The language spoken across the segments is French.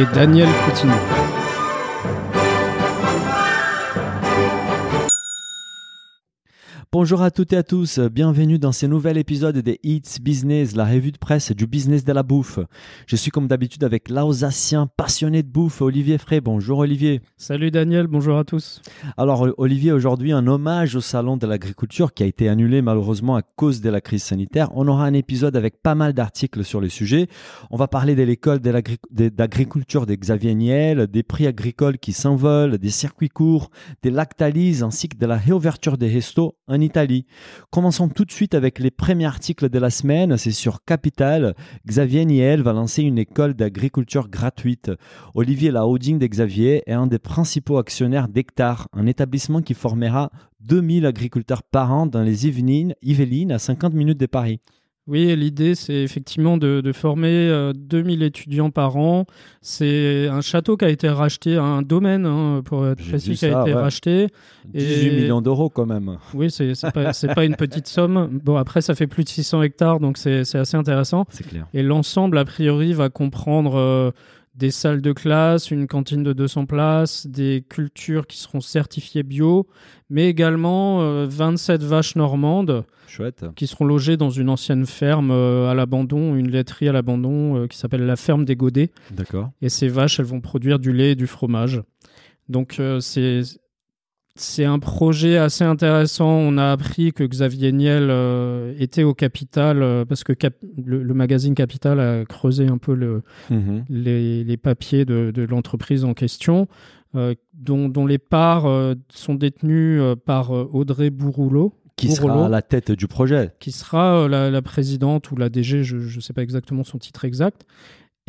Et Daniel Coutinho. Bonjour à toutes et à tous, bienvenue dans ce nouvel épisode des It's Business, la revue de presse du business de la bouffe. Je suis comme d'habitude avec l'Alsacien passionné de bouffe, Olivier Frey. Bonjour Olivier. Salut Daniel, bonjour à tous. Alors Olivier, aujourd'hui un hommage au salon de l'agriculture qui a été annulé malheureusement à cause de la crise sanitaire. On aura un épisode avec pas mal d'articles sur le sujet. On va parler de l'école d'agriculture de Xavier Niel, des prix agricoles qui s'envolent, des circuits courts, des lactalises ainsi que de la réouverture des restos Italie. Commençons tout de suite avec les premiers articles de la semaine. C'est sur Capital. Xavier Niel va lancer une école d'agriculture gratuite. Olivier, la de Xavier, est un des principaux actionnaires d'Hectare, un établissement qui formera 2000 agriculteurs par an dans les Yvelines, Yvelines à 50 minutes de Paris. Oui, l'idée c'est effectivement de, de former euh, 2000 étudiants par an. C'est un château qui a été racheté, un domaine hein, pour être précis, qui a été ouais. racheté. 18 Et- millions d'euros quand même. Oui, c'est pas, pas une petite somme. Bon, après ça fait plus de 600 hectares, donc c'est c'est assez intéressant. C'est clair. Et l'ensemble, a priori, va comprendre euh, des salles de classe, une cantine de 200 places, des cultures qui seront certifiées bio, mais également euh, 27 vaches normandes Chouette. qui seront logées dans une ancienne ferme euh, à l'abandon, une laiterie à l'abandon euh, qui s'appelle la ferme des Godets. D'accord. Et ces vaches, elles vont produire du lait et du fromage. Donc euh, c'est c'est un projet assez intéressant. On a appris que Xavier Niel euh, était au Capital euh, parce que Cap- le, le magazine Capital a creusé un peu le, Mhm. les, les papiers de, de l'entreprise en question, euh, dont, dont les parts sont détenues par Audrey Bourrouleau, Qui sera à la tête du projet qui sera la, la présidente ou la DG, je ne sais pas exactement son titre exact.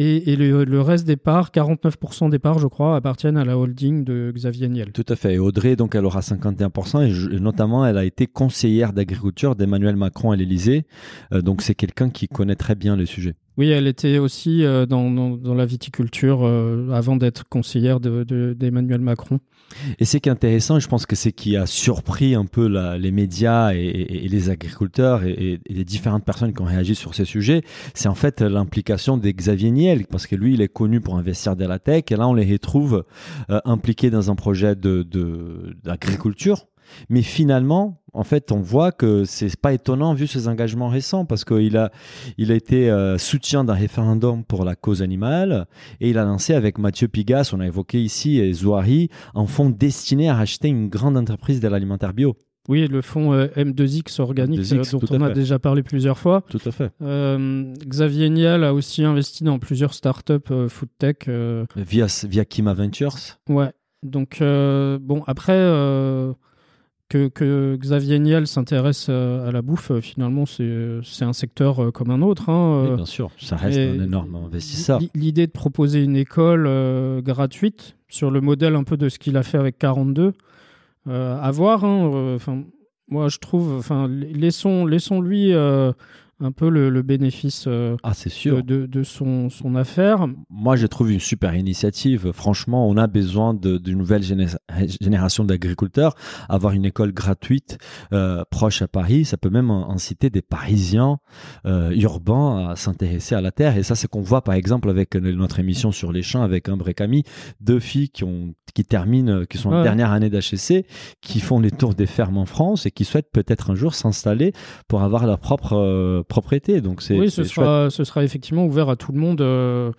Et, le, reste des parts, 49% des parts, je crois, appartiennent à la holding de Xavier Niel. Tout à fait. Et Audrey, donc, elle aura 51%. Et, et notamment, elle a été conseillère d'agriculture d'Emmanuel Macron à l'Élysée. Euh, donc, c'est quelqu'un qui connaît très bien le sujet. Oui, elle était aussi euh, dans, la viticulture euh, avant d'être conseillère de- de- d'Emmanuel Macron. Et ce qui est intéressant, je pense que c'est qui a surpris un peu les médias et, les agriculteurs et, les différentes personnes qui ont réagi sur ces sujets, c'est en fait l'implication de Xavier Niel, parce que lui, il est connu pour investir dans la tech, et là, on les retrouve euh, impliqués dans un projet d'agriculture. Mais finalement, en fait, on voit que c'est pas étonnant vu ses engagements récents parce qu'il a, il a été euh, soutien d'un référendum pour la cause animale et il a lancé avec Mathieu Pigas, on a évoqué ici, et Zouari, un fonds destiné à racheter une grande entreprise de l'alimentaire bio. Oui, le fonds euh, M2X organique, M2X, euh, dont on a fait. déjà parlé plusieurs fois. Tout à fait. Euh, Xavier Niel a aussi investi dans plusieurs startups food tech. Via, via Kima Ventures. Ouais. Donc, bon, après, que, que Xavier Niel s'intéresse euh, à la bouffe, euh, finalement, c'est un secteur euh, comme un autre. hein, Oui, bien sûr, ça reste et un énorme investisseur. L'idée de proposer une école euh, gratuite sur le modèle un peu de ce qu'il a fait avec 42, euh, à voir. hein, euh, Enfin, moi, je trouve, enfin, laissons, laissons lui un peu le, le bénéfice euh, Ah, c'est sûr. de, de- son, son affaire. Moi, je trouve une super initiative. Franchement, on a besoin d'une nouvelle géné- génération d'agriculteurs. Avoir une école gratuite euh, proche à Paris, ça peut même inciter des Parisiens euh, urbains à s'intéresser à la terre. Et ça, c'est qu'on voit par exemple avec notre émission sur les champs avec Umbre et Camille, deux filles qui ont qui terminent, qui sont en Ouais. dernière année d'HEC, qui font les tours des fermes en France et qui souhaitent peut-être un jour s'installer pour avoir leur propre euh, propriété. Donc c'est Oui, ce sera, ce sera effectivement ouvert à tout le monde. euh,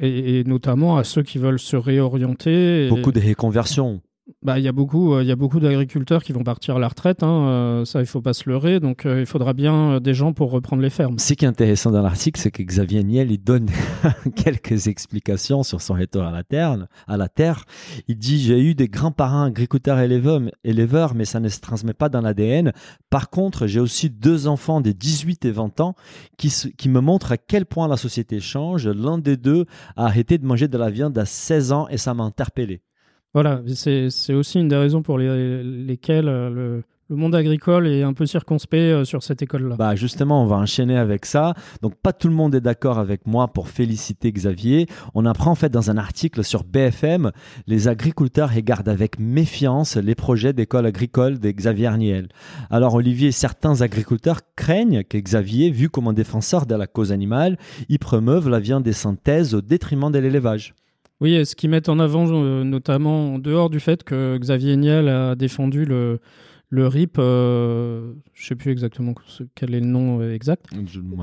et, et notamment à ceux qui veulent se réorienter. et- beaucoup de reconversions. Bah, il y a beaucoup, euh, il y beaucoup d'agriculteurs qui vont partir à la retraite. Hein, euh, ça, il faut pas se leurrer. Donc, euh, il faudra bien des gens pour reprendre les fermes. Ce qui est intéressant dans l'article, c'est que Xavier Niel il donne quelques explications sur son retour à la terre. À la terre, il dit j'ai eu des grands-parents agriculteurs éleveurs, mais ça ne se transmet pas dans l'ADN. Par contre, j'ai aussi deux enfants de 18 et 20 ans qui, qui me montrent à quel point la société change. L'un des deux a arrêté de manger de la viande à 16 ans et ça m'a interpellé. Voilà, c'est aussi une des raisons pour lesquelles euh, le, monde agricole est un peu circonspect euh, sur cette école-là. Bah justement, on va enchaîner avec ça. Donc pas tout le monde est d'accord avec moi pour féliciter Xavier. On apprend en fait dans un article sur BFM, les agriculteurs regardent avec méfiance les projets d'école agricole de Xavier Arniel. Alors Olivier, certains agriculteurs craignent que Xavier, vu comme un défenseur de la cause animale, y promeuve la viande des synthèses au détriment de l'élevage. Oui, ce qu'ils mettent en avant, euh, notamment en dehors du fait que Xavier Niel a défendu le, le RIP, euh, je ne sais plus exactement quel est le nom euh, exact,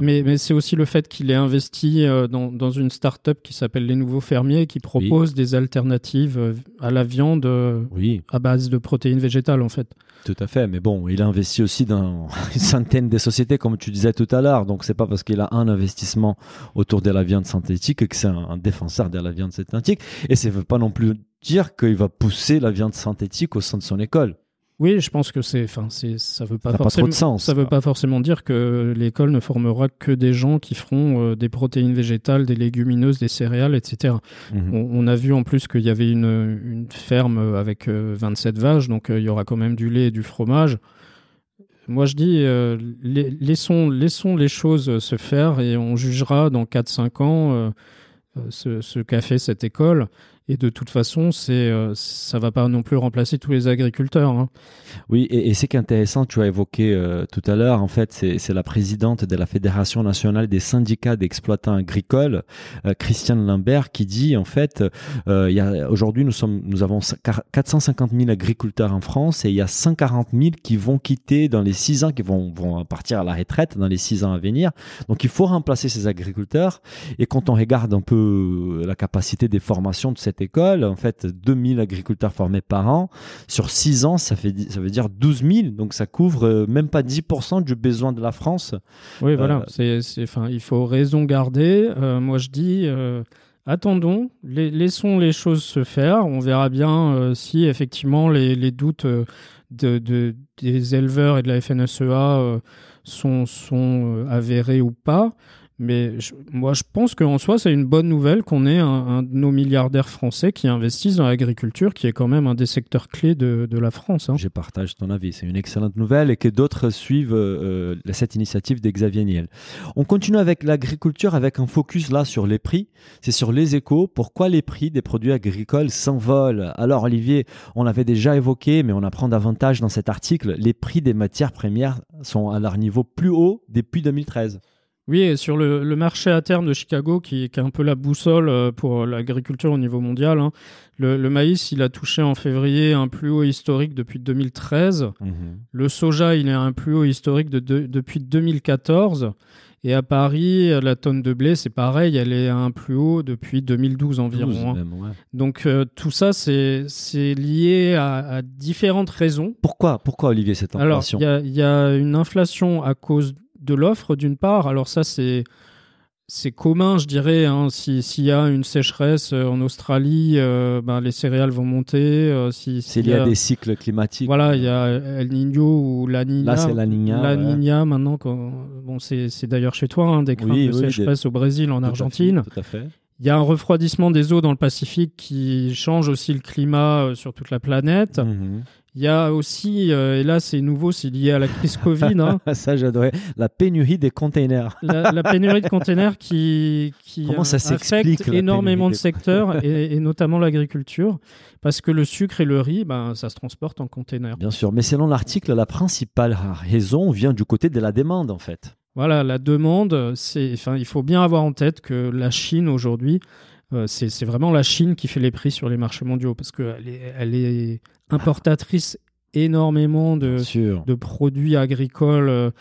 mais, mais c'est aussi le fait qu'il ait investi dans, dans, une start-up qui s'appelle Les Nouveaux Fermiers, qui propose des alternatives à la viande oui. à base de protéines végétales en fait. Tout à fait, mais bon, il a investi aussi dans une centaine de sociétés, comme tu disais tout à l'heure. Donc, c'est pas parce qu'il a un investissement autour de la viande synthétique que c'est un, défenseur de la viande synthétique. Et ça ne veut pas non plus dire qu'il va pousser la viande synthétique au sein de son école. Oui, je pense que c'est, enfin, c'est, ça veut pas, forcément, de sens, ça veut pas forcément dire que l'école ne formera que des gens qui feront euh, des protéines végétales, des légumineuses, des céréales, etc. Mhm. On, a vu en plus qu'il y avait une, une ferme avec 27 euh, vaches, donc euh, il y aura quand même du lait et du fromage. Moi, je dis, laissons, laissons les choses se faire et on jugera dans 4-5 ans ce, ce qu'a fait cette école. Et de toute façon, c'est, euh, ça va pas non plus remplacer tous les agriculteurs. Hein. Oui, et, et c'est qu'intéressant, tu as évoqué euh, tout à l'heure, en fait, c'est, la présidente de la Fédération nationale des syndicats d'exploitants agricoles, euh, Christiane Lambert, qui dit, en fait, a, aujourd'hui, nous, nous avons 450 000 agriculteurs en France et il y a 140 000 qui vont quitter dans les 6 ans, qui vont, vont partir à la retraite dans les 6 ans à venir. Donc, il faut remplacer ces agriculteurs. Et quand on regarde un peu la capacité des formations de cette école. En fait, 2000 agriculteurs formés par an. Sur 6 ans, ça, fait, ça veut dire 12 000. Donc, ça couvre euh, même pas 10% du besoin de la France. Oui, voilà. Euh, c'est, enfin, il faut raison garder. Euh, moi, je dis attendons, laissons les choses se faire. On verra bien si effectivement les, doutes de, des éleveurs et de la FNSEA sont, sont avérés ou pas. Mais moi, je pense qu'en soi, c'est une bonne nouvelle qu'on ait un, de nos milliardaires français qui investissent dans l'agriculture, qui est quand même un des secteurs clés de, la France. Hein. Je partage ton avis. C'est une excellente nouvelle et que d'autres suivent euh, cette initiative d'Xavier Niel. On continue avec l'agriculture avec un focus là sur les prix. C'est sur les échos. Pourquoi les prix des produits agricoles s'envolent? Alors, Olivier, on l'avait déjà évoqué, mais on apprend davantage dans cet article. Les prix des matières premières sont à leur niveau plus haut depuis 2013. Oui, et sur le, marché à terme de Chicago, qui, est un peu la boussole euh, pour l'agriculture au niveau mondial, hein, le, maïs, il a touché en février un plus haut historique depuis 2013. Mhm. Le soja, il est un plus haut historique de, depuis 2014. Et à Paris, la tonne de blé, c'est pareil, elle est à un plus haut depuis 2012 environ. Hein. Donc euh, tout ça, c'est lié à, différentes raisons. Pourquoi, pourquoi Olivier, cette inflation? Alors, il y, a une inflation à cause de l'offre d'une part. Alors ça, c'est c'est commun, je dirais. Hein. S'il y a une sécheresse euh, en Australie, euh, ben, les céréales vont monter. Euh, si, S'il y, a des cycles climatiques. Voilà, il y a El Niño ou La Niña. Là, c'est La Niña. La Niña, maintenant. Bon, c'est, d'ailleurs chez toi, hein, des craintes de sécheresse au Brésil, en Argentine. tout à fait. Il y a un refroidissement des eaux dans le Pacifique qui change aussi le climat sur toute la planète. Mhm. Il y a aussi, euh, et là c'est nouveau, c'est lié à la crise Covid. Hein. ça j'adorais, la pénurie des containers. la, pénurie de containers qui, qui Comment ça affecte énormément de secteurs, et, notamment l'agriculture, parce que le sucre et le riz, ben, ça se transporte en containers. Bien sûr, mais selon l'article, la principale raison vient du côté de la demande en fait. Voilà, la demande, c'est, enfin, il faut bien avoir en tête que la Chine aujourd'hui, euh, c'est vraiment la Chine qui fait les prix sur les marchés mondiaux parce qu'elle est, elle est importatrice énormément de, de produits agricoles. Euh,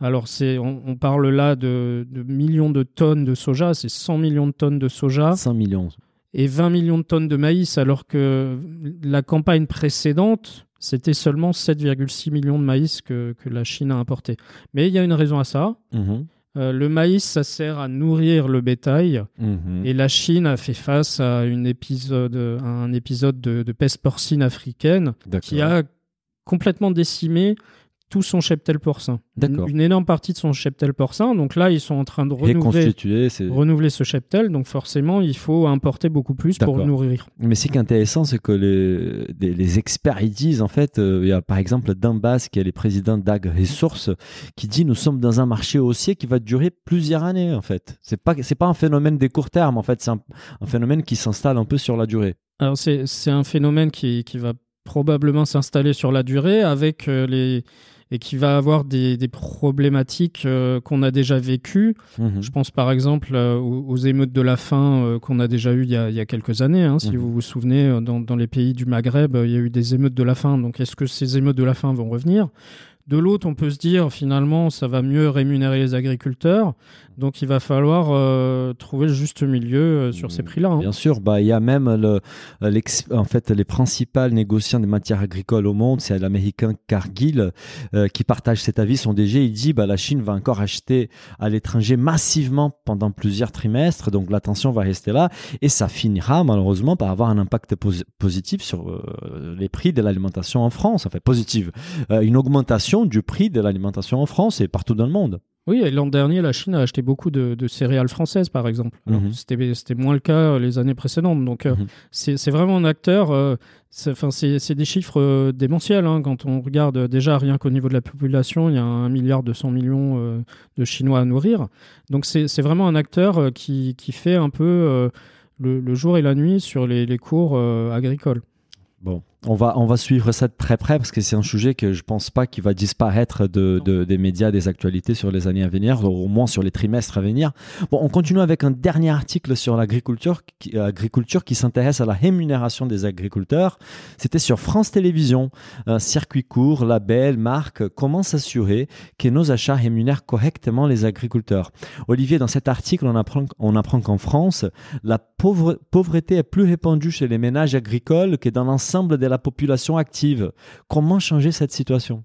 alors, c'est, on, parle là de, millions de tonnes de soja, c'est 100 millions de tonnes de soja. 100 millions. et 20 millions de tonnes de maïs, alors que la campagne précédente, c'était seulement 7,6 millions de maïs que, que, la Chine a importé. Mais il y a une raison à ça. Mhm. Euh, le maïs, ça sert à nourrir le bétail. Mhm. Et la Chine a fait face à, une épisode, à un épisode de, de peste porcine africaine qui a complètement décimé tout son cheptel porcin. D'accord. Une, une énorme partie de son cheptel porcin. Donc là, ils sont en train de renouveler, ce cheptel. Donc forcément, il faut importer beaucoup plus pour nourrir. Mais ce qui est intéressant, c'est que les, experts ils disent en fait, euh, il y a par exemple Dambas qui est le président d'Ag Resources qui dit nous sommes dans un marché haussier qui va durer plusieurs années en fait. C'est pas c'est pas un phénomène des courts termes en fait, c'est un, un phénomène qui s'installe un peu sur la durée. Alors c'est c'est un phénomène qui, qui va probablement s'installer sur la durée avec euh, les et qui va avoir des, des problématiques euh, qu'on a déjà vécues. Mhm. Je pense par exemple euh, aux, aux émeutes de la faim euh, qu'on a déjà eues il y a, il y a quelques années. hein. Si Mhm. vous vous souvenez, dans, dans les pays du Maghreb, il y a eu des émeutes de la faim. Donc est-ce que ces émeutes de la faim vont revenir? De l'autre, on peut se dire finalement, ça va mieux rémunérer les agriculteurs. Donc il va falloir euh, trouver le juste milieu euh, sur ces prix-là. hein. Bien sûr, bah il y a même le, en fait les principaux négociants des matières agricoles au monde, c'est l'américain Cargill euh, qui partage cet avis. Son DG, il dit bah la Chine va encore acheter à l'étranger massivement pendant plusieurs trimestres, donc la tension va rester là et ça finira malheureusement par avoir un impact posi- positif sur les prix de l'alimentation en France. Enfin positive, une augmentation du prix de l'alimentation en France et partout dans le monde. Oui, l'an dernier, la Chine a acheté beaucoup de, de céréales françaises, par exemple. Mhm. C'était moins le cas euh, les années précédentes. Donc, euh, Mhm. c'est vraiment un acteur. euh, c'est des chiffres euh, démentiels. hein, quand on regarde déjà rien qu'au niveau de la population, il y a un milliard 200 millions de Chinois à nourrir. Donc, c'est vraiment un acteur qui, qui fait un peu le, le jour et la nuit sur les, les cours agricoles. Bon, on va, on va suivre ça de très près parce que c'est un sujet que je pense pas qu'il va disparaître de, de- des médias, des actualités sur les années à venir, au moins sur les trimestres à venir. Bon, on continue avec un dernier article sur l'agriculture qui, agriculture qui s'intéresse à la rémunération des agriculteurs. C'était sur France Télévisions. Un circuit court, label, marque, comment s'assurer que nos achats rémunèrent correctement les agriculteurs. Olivier, dans cet article, on apprend, on apprend qu'en France, la pauvre- pauvreté est plus répandue chez les ménages agricoles que dans l'ensemble de la population active. Comment changer cette situation?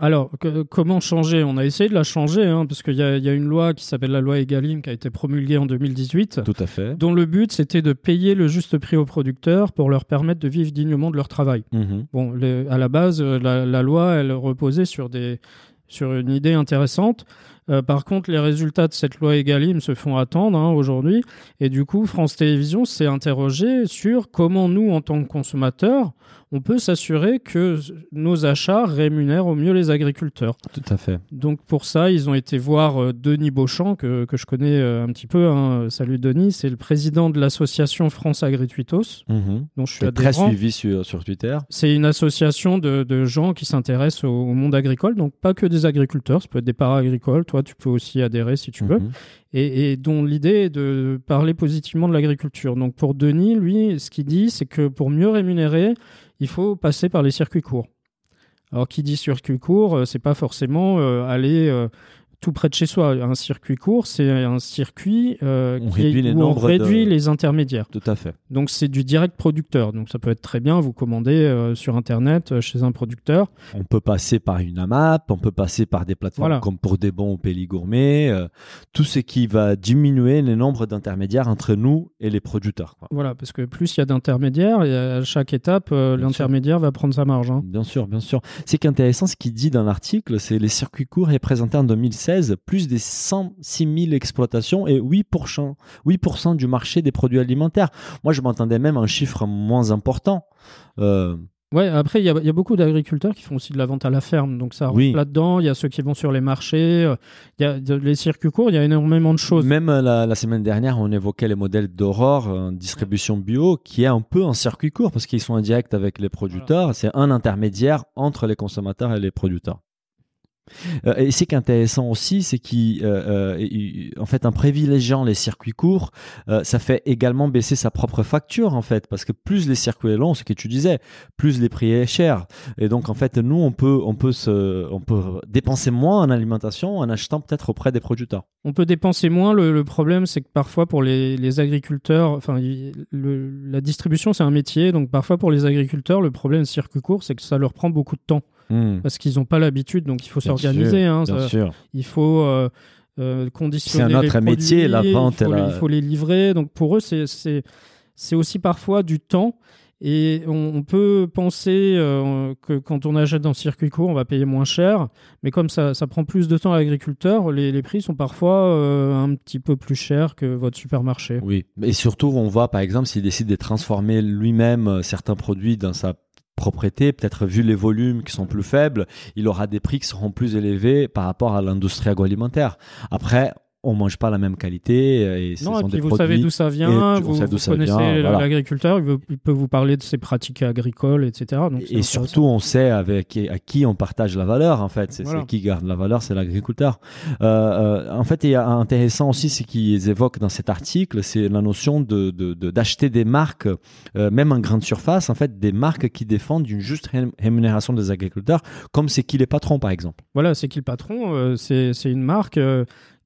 Alors, que- comment changer? On a essayé de la changer, hein, parce qu'il y, a- il y a une loi qui s'appelle la loi Egalim qui a été promulguée en 2018. Tout à fait. dont le but c'était de payer le juste prix aux producteurs pour leur permettre de vivre dignement de leur travail. Mhm. Bon, à la base, euh, la, la loi, elle reposait sur, des, sur une idée intéressante. Euh, par contre, les résultats de cette loi Egalim se font attendre hein, aujourd'hui. Et du coup, France Télévisions s'est interrogé sur comment nous, en tant que consommateurs, on peut s'assurer que nos achats rémunèrent au mieux les agriculteurs. Tout à fait. Donc pour ça, ils ont été voir euh, Denis Beauchamp, que, que je connais euh, un petit peu. hein. Salut Denis, c'est le président de l'association France Agrituitos, Mhm. dont je suis très suivi sur, sur Twitter. C'est une association de, de gens qui s'intéressent au, au monde agricole, donc pas que des agriculteurs, ça peut être des para-agricoles, toi tu peux aussi adhérer si tu veux, Mhm. et, et dont l'idée est de parler positivement de l'agriculture. Donc pour Denis, lui, ce qu'il dit, c'est que pour mieux rémunérer, il faut passer par les circuits courts. Alors qui dit circuit court, euh, c'est pas forcément euh, aller euh, tout près de chez soi. Un circuit court, c'est un circuit euh, On qui est- réduit les où on réduit de- les intermédiaires. Tout à fait. Donc c'est du direct producteur. Donc ça peut être très bien, vous commandez euh, sur Internet euh, chez un producteur. On peut passer par une AMAP, on peut passer par des plateformes Voilà. comme pour des bons au Péli Gourmet, euh, tout ce qui va diminuer le nombre d'intermédiaires entre nous et les producteurs. quoi. Voilà, parce que plus il y a d'intermédiaires, et à chaque étape, l'intermédiaire va prendre sa marge. hein. Bien sûr, bien sûr. Ce qui est intéressant, ce qu'il dit dans l'article, c'est les circuits courts représentaient en 2016 plus des 106 000 exploitations et 8%, 8% du marché des produits alimentaires. Moi, je m'entendais même à un chiffre moins important. Euh, Ouais, après, il y, a- il y a beaucoup d'agriculteurs qui font aussi de la vente à la ferme. Donc ça rentre Oui. là-dedans. Il y a ceux qui vont sur les marchés. Il y a de- les circuits courts, il y a énormément de choses. Même euh, la, la semaine dernière, on évoquait les modèles d'Aurore, euh, distribution bio, qui est un peu un circuit court parce qu'ils sont en direct avec les producteurs. C'est un intermédiaire entre les consommateurs et les producteurs. Euh, et ce qui est intéressant aussi, c'est qu'en fait, en privilégiant les circuits courts, euh, ça fait également baisser sa propre facture, en fait, parce que plus les circuits sont longs, ce que tu disais, plus les prix est cher. Et donc, en fait, nous, on peut, on peut, se, on peut dépenser moins en alimentation en achetant peut-être auprès des producteurs. On peut dépenser moins. Le, problème, c'est que parfois, pour les, les agriculteurs, enfin, la distribution, c'est un métier. Donc, parfois, pour les agriculteurs, le problème des circuits courts, c'est que ça leur prend beaucoup de temps. Hmm. parce qu'ils n'ont pas l'habitude, donc il faut s'organiser. Hein, il faut euh, euh, conditionner. C'est un autre métier, la vente. Il faut, les, livrer. Donc pour eux, c'est aussi parfois du temps. Et on, peut penser euh, que quand on achète dans le circuit court, on va payer moins cher. Mais comme ça, ça prend plus de temps à l'agriculteur, les, les, prix sont parfois un petit peu plus chers que votre supermarché. Oui, et surtout, on voit par exemple s'il décide de transformer lui-même certains produits dans sa propriété, peut-être vu les volumes qui sont plus faibles, il aura des prix qui seront plus élevés par rapport à l'industrie agroalimentaire. Après, on mange pas la même qualité. Et non, et puis vous savez d'où ça vient, vous, connaissez l'agriculteur, il, peut vous parler de ses pratiques agricoles, etc. et surtout, on sait avec à qui on partage la valeur, en fait. C'est qui garde la valeur, c'est l'agriculteur. Euh, euh, en fait, il y a intéressant aussi, ce qu'ils évoquent dans cet article, c'est la notion de d'acheter des marques, euh, même en grande surface, en fait, des marques qui défendent une juste rémunération des agriculteurs, comme c'est qui les patrons, par exemple. Voilà, c'est qui le patron, c'est une marque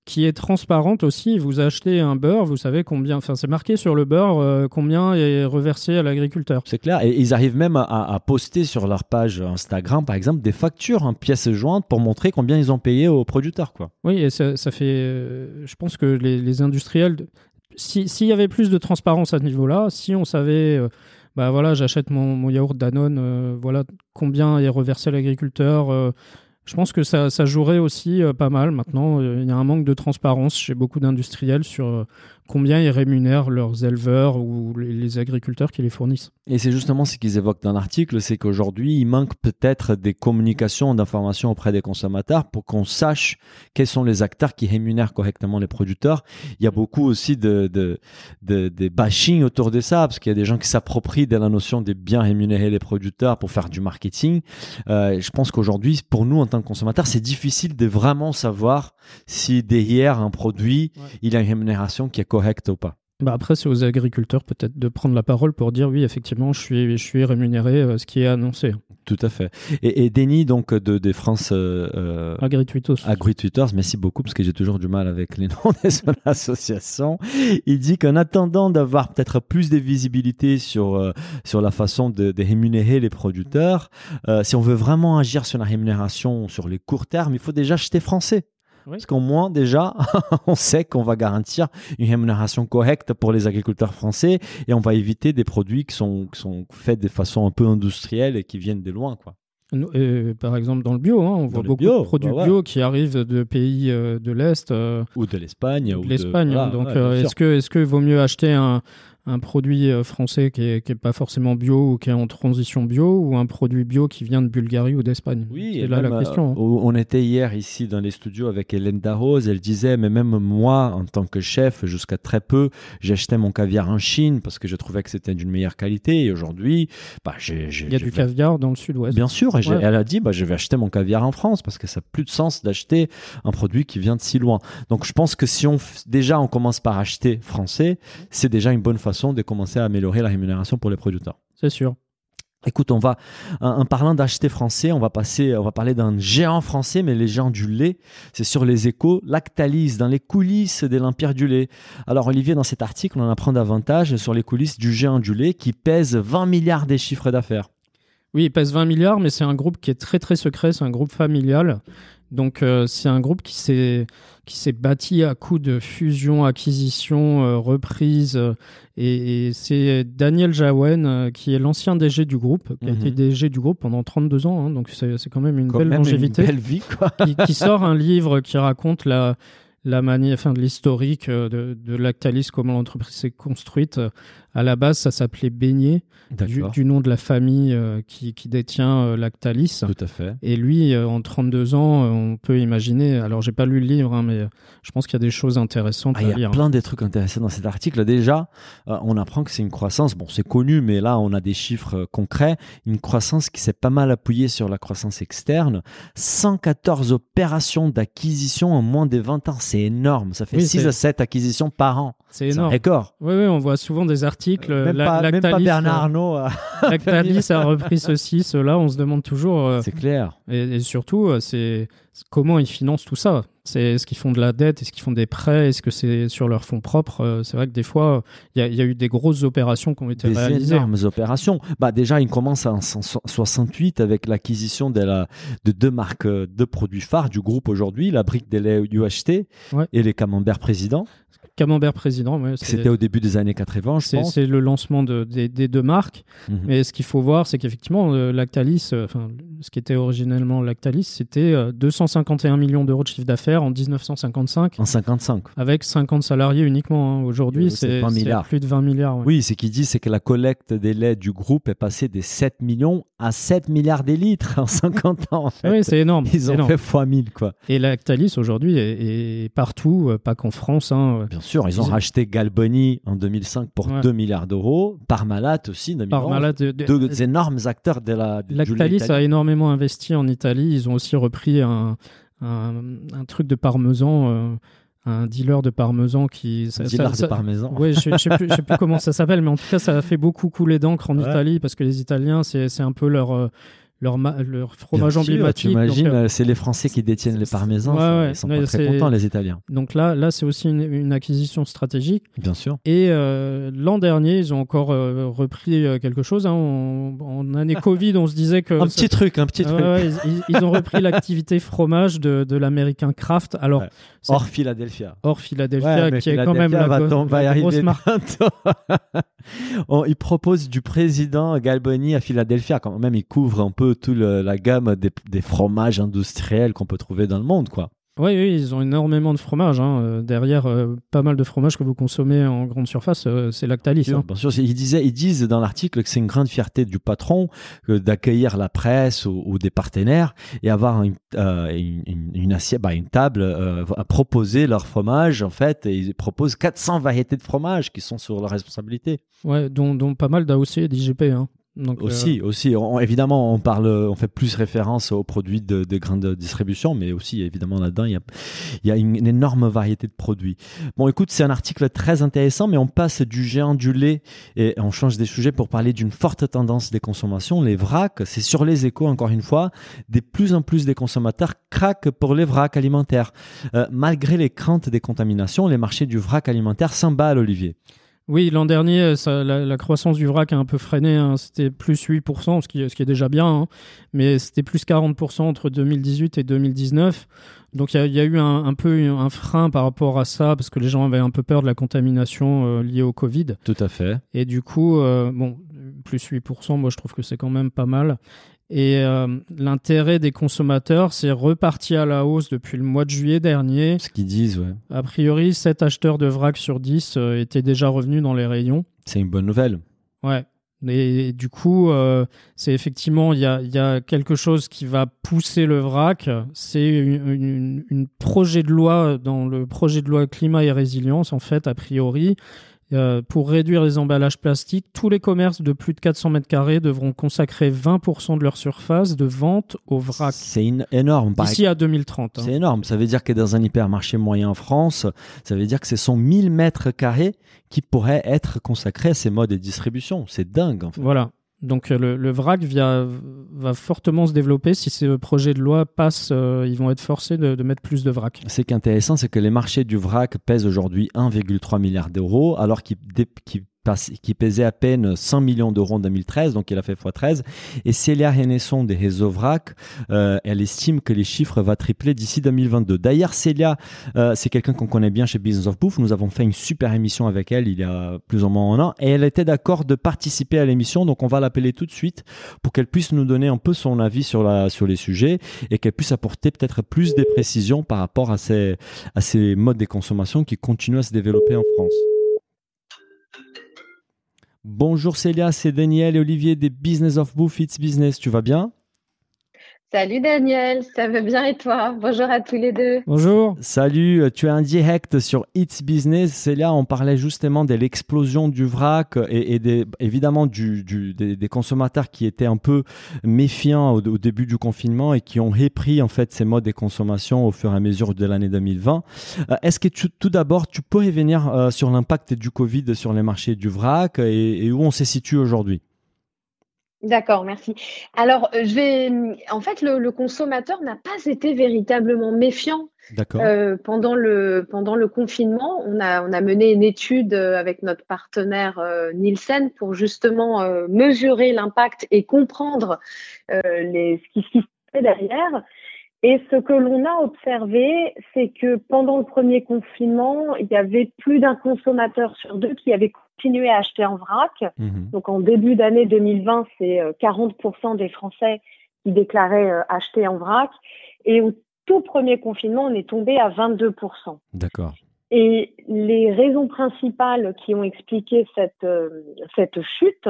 qui est transparente aussi. Vous achetez un beurre, vous savez combien, enfin c'est marqué sur le beurre euh, combien est reversé à l'agriculteur. C'est clair. Et ils arrivent même à, poster sur leur page Instagram, par exemple, des factures en pièces jointes pour montrer combien ils ont payé aux producteurs. Quoi. Oui, et ça, fait. Euh, je pense que les, industriels, s'il y avait plus de transparence à ce niveau-là, si on savait. Euh, bah voilà, j'achète mon, mon, yaourt Danone, voilà combien est reversé à l'agriculteur, je pense que ça, jouerait aussi euh, pas mal. Maintenant, euh, il y a un manque de transparence chez beaucoup d'industriels sur euh, combien ils rémunèrent leurs éleveurs ou les agriculteurs qui les fournissent. Et c'est justement ce qu'ils évoquent dans l'article, c'est qu'aujourd'hui, il manque peut-être des communications, d'informations auprès des consommateurs pour qu'on sache quels sont les acteurs qui rémunèrent correctement les producteurs. Il y a beaucoup aussi de, de, de, bashing autour de ça, parce qu'il y a des gens qui s'approprient de la notion de bien rémunérer les producteurs pour faire du marketing. Euh, je pense qu'aujourd'hui, pour nous, en tant que consommateurs, c'est difficile de vraiment savoir si derrière un produit, il y a une rémunération qui est correcte ou pas. Bah après, c'est aux agriculteurs peut-être de prendre la parole pour dire oui, effectivement, je suis, je suis rémunéré euh, ce qui est annoncé. Tout à fait. Et, et Denis, donc, de, des France euh, euh Agritweeters. merci beaucoup parce que j'ai toujours du mal avec les noms des associations. Il dit qu'en attendant d'avoir peut-être plus de visibilité sur, euh, sur la façon de, de, rémunérer les producteurs, si on veut vraiment agir sur la rémunération sur les courts termes, il faut déjà acheter français. Parce qu'au moins, déjà, on sait qu'on va garantir une rémunération correcte pour les agriculteurs français et on va éviter des produits qui sont, qui sont faits de façon un peu industrielle et qui viennent de loin. Quoi. par exemple, dans le bio, hein, on voit beaucoup de produits bah bio qui arrivent de pays euh, de l'Est. Euh, ou de l'Espagne. Ou de l'Espagne. donc, euh, est-ce que est-ce qu'il vaut mieux acheter un, un produit euh, français qui est, pas forcément bio ou qui est en transition bio ou un produit bio qui vient de Bulgarie ou d'Espagne? Oui, c'est là la question. Hein. on était hier ici dans les studios avec Hélène Darroze. Elle disait, mais même moi, en tant que chef, jusqu'à très peu, j'achetais mon caviar en Chine parce que je trouvais que c'était d'une meilleure qualité. Et aujourd'hui, bah, j'ai, il y a du caviar dans le sud-ouest. Bien sûr. Et elle a dit, bah, je vais acheter mon caviar en France parce que ça n'a plus de sens d'acheter un produit qui vient de si loin. Donc, je pense que si on déjà on commence par acheter français, c'est déjà une bonne façon de commencer à améliorer la rémunération pour les producteurs. C'est sûr. Écoute, on va, en, parlant d'acheter français, on va passer, on va parler d'un géant français, mais les géants du lait. C'est sur les échos, Lactalis, dans les coulisses de l'empire du lait. Alors, Olivier, dans cet article, on en apprend davantage sur les coulisses du géant du lait qui pèse 20 milliards des chiffres d'affaires. Oui, il pèse 20 milliards, mais c'est un groupe qui est très très secret, c'est un groupe familial. Donc euh, c'est un groupe qui s'est qui s'est bâti à coup de fusion, acquisition, euh, reprise. Euh, et, c'est Daniel Jaouen qui est l'ancien DG du groupe, qui a été mhm. DG du groupe pendant 32 ans. Hein, donc c'est quand même une belle longévité. Une belle vie, quoi. qui, qui, sort un livre qui raconte la la manière, enfin de l'historique de, de Lactalis, comment l'entreprise s'est construite. À la base, ça s'appelait Beignet, du, nom de la famille euh, qui, qui détient euh, Lactalis. Tout à fait. Et lui, euh, en 32 ans, on peut imaginer. Alors, j'ai pas lu le livre, hein, mais je pense qu'il y a des choses intéressantes Ah, il à y a lire. plein de trucs intéressants dans cet article. Déjà, on apprend que c'est une croissance, bon, c'est connu, mais là, on a des chiffres concrets. Une croissance qui s'est pas mal appuyée sur la croissance externe. 114 opérations d'acquisition en moins de 20 ans. C'est énorme. Ça fait Oui, 6 c'est- à 7 acquisitions par an. C'est C'est un énorme. record. Oui, oui, on voit souvent des articles. Même, la- pas, même pas Lactalis, Bernard euh, Arnault. euh, Lactalis a repris ceci, cela. On se demande toujours. euh, c'est clair. et, et surtout, c'est comment ils financent tout ça. C'est est-ce qu'ils font de la dette, est-ce qu'ils font des prêts, est-ce que c'est sur leurs fonds propres. Euh, C'est vrai que des fois, il y, a- y a eu des grosses opérations qui ont été Des réalisées. énormes opérations. Bah déjà, il commence en 1968 avec l'acquisition de, la, de deux marques euh, de produits phares du groupe aujourd'hui, la brique des laits UHT Ouais. et les camemberts président. Camembert président, ouais, C'était au début des années 80, je pense. c'est le lancement de- des, des deux marques. Mhm. Mais ce qu'il faut voir, c'est qu'effectivement, euh, Lactalis, euh, ce qui était originellement Lactalis, c'était euh, 251 millions d'euros de chiffre d'affaires en 1955, En 55. avec 50 salariés uniquement. hein. Aujourd'hui, Euh, c'est c'est 20 c'est milliards. plus de 20 milliards. ouais. Oui, ce qu'il dit, c'est que la collecte des laits du groupe est passée des 7 millions à 7 milliards des litres en 50 ans. en fait. Oui, c'est énorme. Ils ont énorme. fait fois 1000, quoi. Et Lactalis aujourd'hui est, est partout, euh, pas qu'en France. hein. Bien sûr, ils ont racheté Galboni en 2005 pour Ouais. 2 milliards d'euros. Parmalat aussi, en 2011. Parmalat, de- de- Deux énormes acteurs de la Lactalis a énormément investi en Italie. Ils ont aussi repris un, un, un truc de parmesan, euh, un dealer de parmesan qui. ça- Dealer ça- de ça- parmesan. Ouais, je ne sais, plus- je sais plus comment ça s'appelle, mais en tout cas, ça a fait beaucoup couler d'encre en Ouais. Italie parce que les Italiens, c'est c'est un peu leur, euh, leur, leur fromage Bien emblématique. Euh, c'est les Français qui détiennent les parmesans. Ouais, ils sont ouais, pas très contents, les Italiens. donc là, là c'est aussi une, une acquisition stratégique. Bien sûr. Et euh, l'an dernier, ils ont encore euh, repris euh, quelque chose. hein. En, en année Covid, on se disait que. Un ça- petit truc, un petit truc. ouais, ils, ils- ils ont repris l'activité fromage de, de l'américain Kraft. Alors, Hors Philadelphia. hors Philadelphia, qui est quand même Philadelphia la, va, go- va la grosse marque. bientôt. On- il propose du président Galboni à Philadelphia. Quand même, il couvre un peu toute la gamme des, des fromages industriels qu'on peut trouver dans le monde, quoi. Oui, oui, ils ont énormément de fromage. hein. Euh, Derrière, euh, pas mal de fromage que vous consommez en grande surface, euh, c'est Lactalis. Bien hein. bien sûr, c'est- ils, disaient, ils disent dans l'article que c'est une grande fierté du patron d'accueillir la presse ou, ou des partenaires et avoir une, une, une- une assiette, bah, une table à proposer leur fromage en fait. Et ils proposent 400 variétés de fromage qui sont sur leur responsabilité. Ouais, dont, dont pas mal d'AOC et d'IGP. Hein. Euh, Aussi, aussi. On- évidemment, on parle, on fait plus référence aux produits de, de grande distribution, mais aussi évidemment là-dedans, il y a, une, énorme variété de produits. Bon, écoute, c'est un article très intéressant, mais on passe du géant du lait et on change des sujets pour parler d'une forte tendance des consommations, les vracs. C'est sur les échos encore une fois, des plus en plus des consommateurs craquent pour les vracs alimentaires. Euh, malgré les craintes des contaminations, les marchés du vrac alimentaire s'emballent, Olivier. Oui, l'an dernier, euh, ça- la, la croissance du vrac a un peu freiné. hein. C'était plus 8%, ce qui, ce qui est déjà bien. hein. Mais c'était plus 40% entre 2018 et 2019. Donc il y a, il y a eu un, un peu un frein par rapport à ça, parce que les gens avaient un peu peur de la contamination euh, liée au Covid. Tout à fait. Et du coup, euh, bon, plus 8%, moi je trouve que c'est quand même pas mal. Et euh, l'intérêt des consommateurs, c'est reparti à la hausse depuis le mois de juillet dernier. Ce qu'ils disent, ouais. A priori, 7 acheteurs de vrac sur 10 euh, étaient déjà revenus dans les rayons. C'est une bonne nouvelle. Ouais. Et du coup, euh, c'est effectivement, il y a, il y a quelque chose qui va pousser le vrac. C'est une, une- une projet de loi dans le projet de loi climat et résilience, en fait, a priori. Euh, pour réduire les emballages plastiques, tous les commerces de plus de 400 mètres carrés devront consacrer 20% de leur surface de vente au vrac C'est énorme. Par d'ici à 2030. hein. C'est énorme. Ça veut dire que dans un hypermarché moyen en France, ça veut dire que ce sont 1000 mètres carrés qui pourraient être consacrés à ces modes de distribution. C'est dingue, en fait. Voilà. Donc euh, le, le vrac via- va fortement se développer. Si ces projets de loi passent, euh, ils vont être forcés de, mettre plus de vrac. Ce qui est intéressant, c'est que les marchés du vrac pèsent aujourd'hui 1,3 milliard d'euros, alors qu'ils qu'ils qui pesait à peine 100 millions d'euros en 2013, donc il a fait x13. Et Célia Hennesson des réseaux VRAC, euh, elle estime que les chiffres vont tripler d'ici 2022. D'ailleurs, Célia, euh, c'est quelqu'un qu'on connaît bien chez Business of Bouffe. Nous avons fait une super émission avec elle il y a plus ou moins un an et elle était d'accord de participer à l'émission. Donc on va l'appeler tout de suite pour qu'elle puisse nous donner un peu son avis sur, la, sur les sujets et qu'elle puisse apporter peut-être plus de précisions par rapport à ces, à ces modes de consommation qui continuent à se développer en France. Bonjour Célia, c'est Daniel et Olivier des Business of Bouffe It's Business. Tu vas bien? Salut Daniel, ça va bien et toi? Bonjour à tous les deux. Bonjour. Salut, tu es en direct sur It's Business. C'est là, on parlait justement de l'explosion du vrac et, des, évidemment du, des, consommateurs qui étaient un peu méfiants au, début du confinement et qui ont repris en fait ces modes de consommation au fur et à mesure de l'année 2020. Euh, est-ce que tout d'abord, tu peux revenir euh, sur l'impact du Covid sur les marchés du vrac et, et où on se situe aujourd'hui? D'accord, merci. Alors, euh, je vais. En fait, le, consommateur n'a pas été véritablement méfiant euh, pendant le pendant le confinement. On a on a mené une étude euh, avec notre partenaire Nielsen pour justement mesurer l'impact et comprendre les ce qui se fait derrière. Et ce que l'on a observé, c'est que pendant le premier confinement, il y avait plus d'un consommateur sur deux qui avait continué à acheter en vrac. Mhm. Donc en début d'année 2020, c'est 40% euh, des Français qui déclaraient euh, acheter en vrac. Et au tout premier confinement, on est tombé à 22%. D'accord. Et les raisons principales qui ont expliqué cette, euh, cette chute,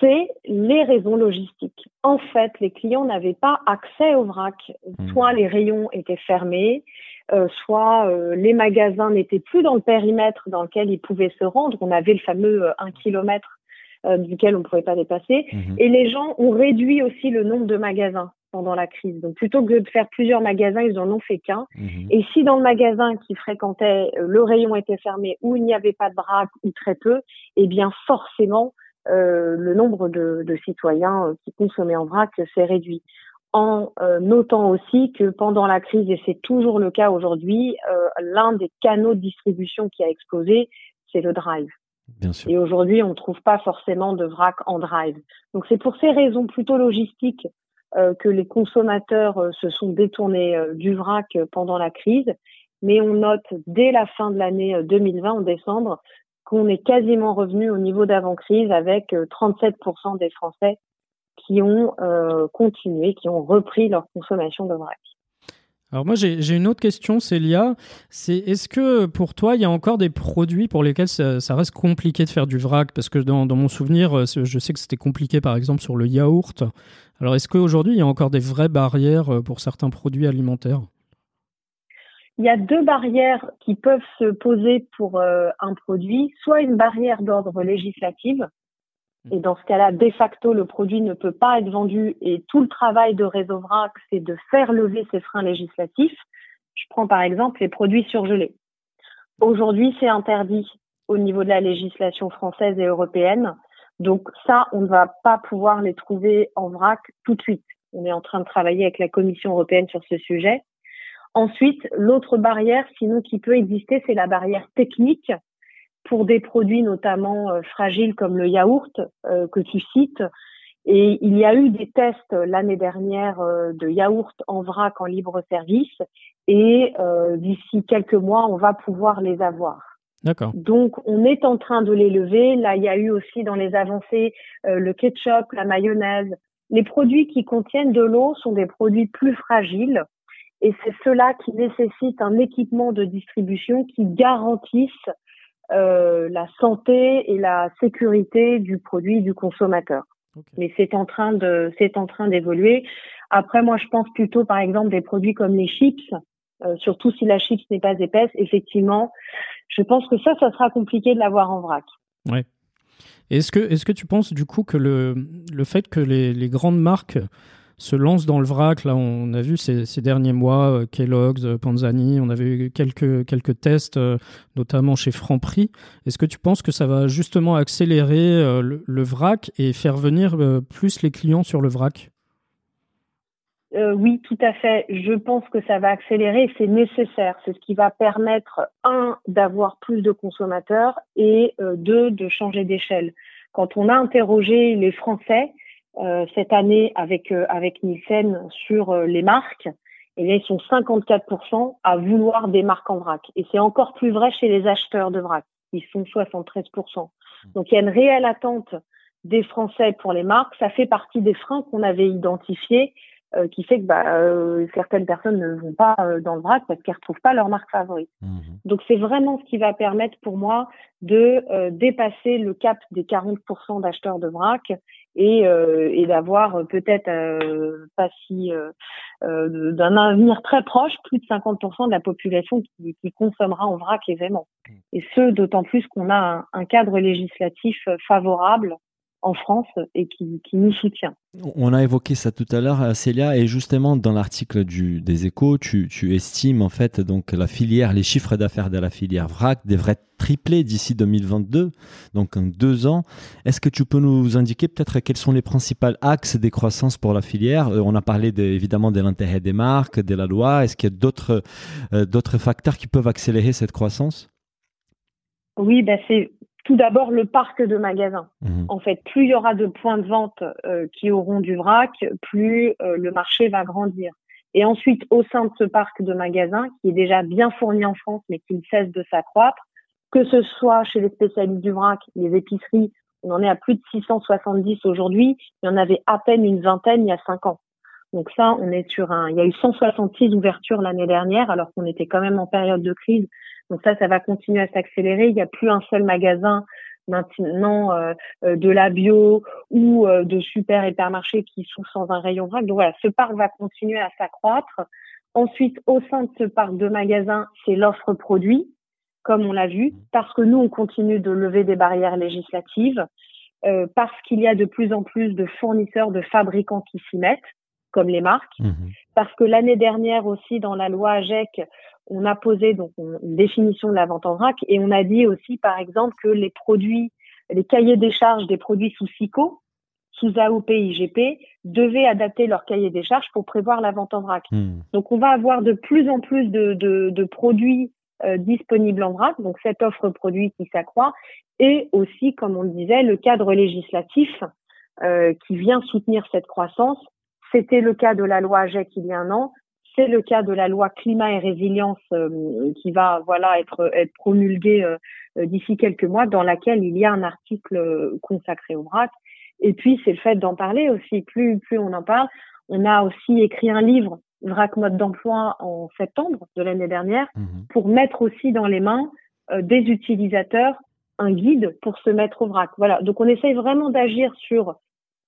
c'est les raisons logistiques. En fait, les clients n'avaient pas accès au vrac. Hmm. Soit les rayons étaient fermés, euh, soit euh, les magasins n'étaient plus dans le périmètre dans lequel ils pouvaient se rendre. On avait le fameux 1 euh, km duquel on ne pouvait pas dépasser. Hmm. Et les gens ont réduit aussi le nombre de magasins pendant la crise. Donc plutôt que de faire plusieurs magasins, ils en ont fait qu'un. Hmm. Et si dans le magasin qu'ils fréquentaient, le rayon était fermé ou il n'y avait pas de vrac ou très peu, eh bien forcément, euh, le nombre de, citoyens euh, qui consommaient en vrac s'est réduit. En euh, notant aussi que pendant la crise, et c'est toujours le cas aujourd'hui, l'un des canaux de distribution qui a explosé, c'est le drive. Bien sûr. Et aujourd'hui, on ne trouve pas forcément de vrac en drive. Donc c'est pour ces raisons plutôt logistiques que les consommateurs se sont détournés du vrac pendant la crise. Mais on note dès la fin de l'année 2020, en décembre, qu'on est quasiment revenu au niveau d'avant-crise avec 37% euh, des Français qui ont euh, continué, qui ont repris leur consommation de vrac. Alors moi j'ai une autre question Célia, c'est est-ce que pour toi il y a encore des produits pour lesquels ça, reste compliqué de faire du vrac? Parce que dans, mon souvenir, euh, je sais que c'était compliqué par exemple sur le yaourt. Alors est-ce qu'aujourd'hui il y a encore des vraies barrières pour certains produits alimentaires? Il y a deux barrières qui peuvent se poser pour euh, un produit, soit une barrière d'ordre législative, mmh. et dans ce cas-là, de facto, le produit ne peut pas être vendu et tout le travail de Réseau Vrac, c'est de faire lever ces freins législatifs. Je prends par exemple les produits surgelés. Aujourd'hui, c'est interdit au niveau de la législation française et européenne. Donc ça, on ne va pas pouvoir les trouver en vrac tout de suite. On est en train de travailler avec la Commission européenne sur ce sujet. Ensuite, l'autre barrière, sinon qui peut exister, c'est la barrière technique pour des produits notamment euh, fragiles comme le yaourt euh, que tu cites. Et il y a eu des tests l'année dernière euh, de yaourt en vrac en libre service et d'ici quelques mois, on va pouvoir les avoir. D'accord. Donc, on est en train de les lever. Là, il y a eu aussi dans les avancées le ketchup, la mayonnaise. Les produits qui contiennent de l'eau sont des produits plus fragiles et c'est cela qui nécessite un équipement de distribution qui garantisse euh, la santé et la sécurité du produit du consommateur. Mais c'est en train de c'est en train d'évoluer. Après, moi, je pense plutôt, par exemple, des produits comme les chips, euh, surtout si la chips n'est pas épaisse. Effectivement, je pense que ça, ça sera compliqué de l'avoir en vrac. Ouais. Est-ce que est-ce que tu penses du coup que le le fait que les, les grandes marques se lance dans le vrac. Là, on a vu ces, derniers mois euh, Kellogg's, euh, Panzani, on avait eu quelques, tests, euh, notamment chez Franprix. Est-ce que tu penses que ça va justement accélérer le, vrac et faire venir plus les clients sur le vrac? Oui, tout à fait. Je pense que ça va accélérer. C'est nécessaire. C'est ce qui va permettre un d'avoir plus de consommateurs et deux de changer d'échelle. Quand on a interrogé les Français cette année avec avec Nielsen sur les marques, eh bien, ils sont 54% à vouloir des marques en vrac. Et c'est encore plus vrai chez les acheteurs de vrac. Ils sont 73%. Donc il y a une réelle attente des Français pour les marques. Ça fait partie des freins qu'on avait identifiés euh, qui fait que bah, euh, certaines personnes ne vont pas euh, dans le vrac parce qu'elles retrouvent pas leur marque favorite. Mmh Donc c'est vraiment ce qui va permettre pour moi de dépasser le cap des 40% d'acheteurs de vrac et, et d'avoir peut-être pas si d'un avenir très proche plus de 50% de la population qui, qui consommera en vrac aisément. Mmh. Et ce d'autant plus qu'on a un, un cadre législatif favorable en France et qui, nous soutient. On a évoqué ça tout à l'heure, Célia, et justement dans l'article des Échos, tu, estimes en fait donc la filière, les chiffres d'affaires de la filière VRAC devraient tripler d'ici 2022, donc en deux ans. Est-ce que tu peux nous indiquer peut-être quels sont les principaux axes des croissances pour la filière? Euh, On a parlé évidemment de l'intérêt des marques, de la loi. Est-ce qu'il y a d'autres euh, facteurs qui peuvent accélérer cette croissance? Oui, ben c'est tout d'abord le parc de magasins. Mhm. En fait, plus il y aura de points de vente euh, qui auront du vrac, plus euh, le marché va grandir. Et ensuite, au sein de ce parc de magasins, qui est déjà bien fourni en France, mais qui ne cesse de s'accroître, que ce soit chez les spécialistes du vrac, les épiceries, on en est à plus de 670 aujourd'hui, il y en avait à peine une vingtaine il y a cinq ans. Donc ça, on est sur un, il y a eu 166 ouvertures l'année dernière, alors qu'on était quand même en période de crise. Donc ça, ça va continuer à s'accélérer. Il n'y a plus un seul magasin maintenant euh, euh, de la bio ou euh, de super hypermarchés qui sont sans un rayon vrac. Donc voilà, ce parc va continuer à s'accroître. Ensuite, au sein de ce parc de magasins, c'est l'offre produit, comme on l'a vu, parce que nous, on continue de lever des barrières législatives, parce qu'il y a de plus en plus de fournisseurs, de fabricants qui s'y mettent, comme les marques, mmh parce que l'année dernière aussi, dans la loi AGEC, on a posé donc une définition de la vente en vrac et on a dit aussi, par exemple, que les produits, les cahiers des charges des produits sous SICO, sous AOP IGP, devaient adapter leur cahier des charges pour prévoir la vente en vrac. Hmm. Donc, on va avoir de plus en plus de, produits euh, disponibles en vrac, donc cette offre produit qui s'accroît, et aussi, comme on le disait, le cadre législatif euh, qui vient soutenir cette croissance. C'était le cas de la loi AGEC il y a un an, c'est le cas de la loi climat et résilience euh, qui va voilà être, être promulguée euh, euh, d'ici quelques mois, dans laquelle il y a un article consacré au vrac. Et puis c'est le fait d'en parler aussi. Plus plus on en parle, on a aussi écrit un livre vrac mode d'emploi en septembre de l'année dernière mmh pour mettre aussi dans les mains des utilisateurs un guide pour se mettre au vrac. Voilà. Donc on essaye vraiment d'agir sur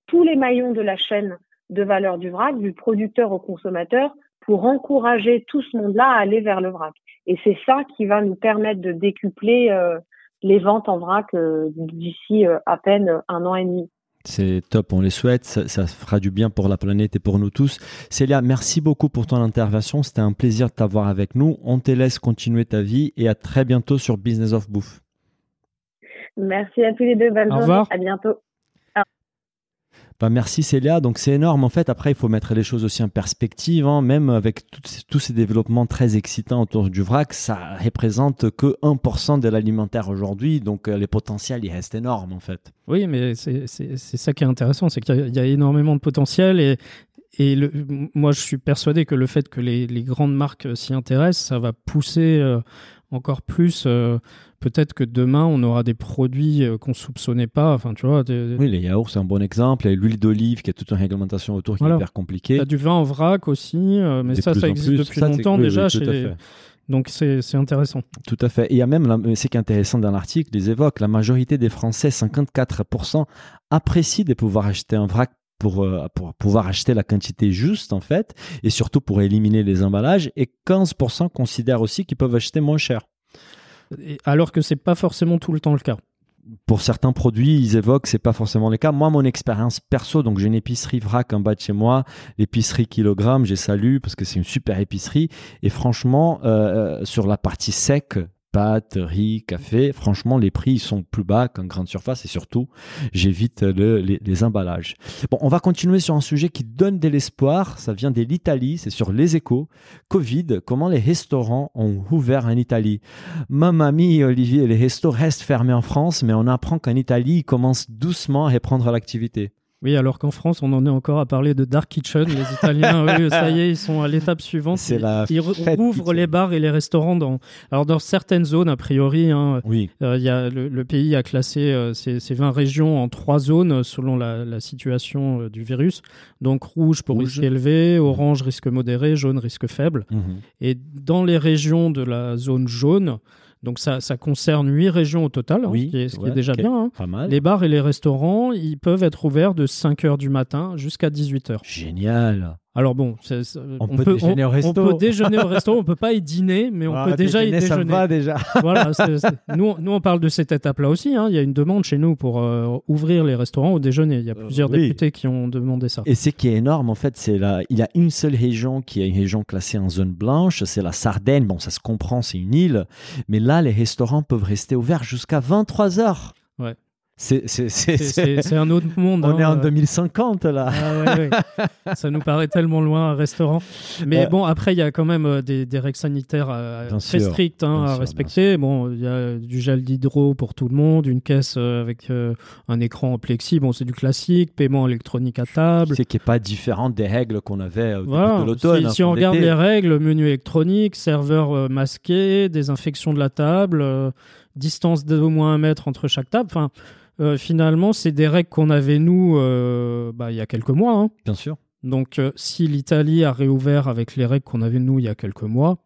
tous les maillons de la chaîne de valeur du vrac, du producteur au consommateur, pour encourager tout ce monde-là à aller vers le vrac. Et c'est ça qui va nous permettre de décupler euh, les ventes en vrac euh, d'ici euh, à peine un an et demi. C'est top, on les souhaite, ça, fera du bien pour la planète et pour nous tous. Célia, merci beaucoup pour ton intervention, c'était un plaisir de t'avoir avec nous. On te laisse continuer ta vie et à très bientôt sur Business of Bouffe. Merci à tous les deux, bonne Au revoir. à bientôt. Bah, merci Célia. Donc c'est énorme. En fait, après, il faut mettre les choses aussi en perspective. Hein. Même avec tous ces développements très excitants autour du vrac, ça représente que 1% de l'alimentaire aujourd'hui. Donc euh, les potentiels, ils restent énormes en fait. Oui, mais c'est ça qui est intéressant, c'est qu'il y, a énormément de potentiel et, et moi, je suis persuadé que le fait que les, les grandes marques s'y intéressent, ça va pousser euh, encore plus. Euh, peut-être que demain, on aura des produits euh, qu'on soupçonnait pas. Enfin, tu vois. Oui, les yaourts, c'est un bon exemple. Et l'huile d'olive, qui a toute une réglementation autour qui est hyper compliquée. Tu as du vin en vrac aussi, euh, mais ça, ça existe depuis longtemps déjà chez Donc c'est intéressant. Tout à fait. Et il y a même, c'est qui est intéressant dans l'article, ils évoquent la majorité des Français, 54%, apprécient de pouvoir acheter un vrac pour, euh, pour, pouvoir acheter la quantité juste en fait, et surtout pour éliminer les emballages, et 15% considèrent aussi qu'ils peuvent acheter moins cher alors que c'est pas forcément tout le temps le cas. Pour certains produits, ils évoquent c'est pas forcément le cas. Moi, mon expérience perso, donc j'ai une épicerie vrac en bas de chez moi, l'épicerie kilogramme, j'ai salué parce que c'est une super épicerie. Et franchement, euh, euh, sur la partie sec, pâtes, riz, café. Franchement, les prix sont plus bas qu'en grande surface et surtout, j'évite le- les, emballages. Bon, on va continuer sur un sujet qui donne de l'espoir. Ça vient de l'Italie, c'est sur les échos. Covid, comment les restaurants ont ouvert en Italie? Mamma mia, Olivier, les restos restent fermés en France, mais on apprend qu'en Italie, ils commencent doucement à reprendre l'activité. Oui, alors qu'en France, on en est encore à parler de Dark Kitchen. Les Italiens, eux, ça y est, ils sont à l'étape suivante. C'est Ils- la Ils rouvrent les bars et les restaurants dans, alors dans certaines zones, a priori. hein, Oui, euh, y a, le, le pays a classé euh, ces, ces 20 régions en trois zones euh, selon la, la situation euh, du virus. Donc rouge pour Rouge. risque élevé, orange risque modéré, jaune risque faible. Mhm. Et dans les régions de la zone jaune, donc ça, ça concerne huit régions au total, hein, Oui, ce qui est, ce qui ouais, est déjà bien. hein. pas mal. Les bars et les restaurants, ils peuvent être ouverts de 5h du matin jusqu'à 18h. Génial. Alors bon, c'est- c'est- On peut déjeuner au resto. On peut déjeuner au resto, on peut pas y dîner, mais on Ah, peut déjà y déjeuner, ça me va déjà. voilà, c'est- Nous, nous, on parle de cette étape-là aussi. hein. Il y a une demande chez nous pour euh, ouvrir les restaurants au déjeuner. Il y a Euh, plusieurs oui. députés qui ont demandé ça. Et ce qui est énorme, en fait, c'est là, il y a une seule région qui est une région classée en zone blanche, c'est la Sardaigne. Bon, ça se comprend, c'est une île, mais là, les restaurants peuvent rester ouverts jusqu'à 23 heures. Ouais. C'est, un autre monde. on hein. est en Euh, 2050 là. Ah ouais, ouais. ça nous paraît tellement loin un restaurant. Mais Euh, bon, après, il y a quand même euh, des, des règles sanitaires euh, très sûr, strictes hein, à sûr, respecter. Bon, il y a du gel d'hydro pour tout le monde, une caisse euh, avec euh, un écran en plexi. Bon, c'est du classique, paiement électronique à table. C'est qui est pas différente des règles qu'on avait au Voilà. début de l'automne. Si, hein, si on regarde les règles, menu électronique, serveur euh, masqué, désinfection de la table, euh, distance d'au moins un mètre entre chaque table. Enfin, euh, finalement, c'est des règles qu'on avait nous euh, bah, il y a quelques mois. hein. Bien sûr. Donc, euh, si l'Italie a réouvert avec les règles qu'on avait nous il y a quelques mois,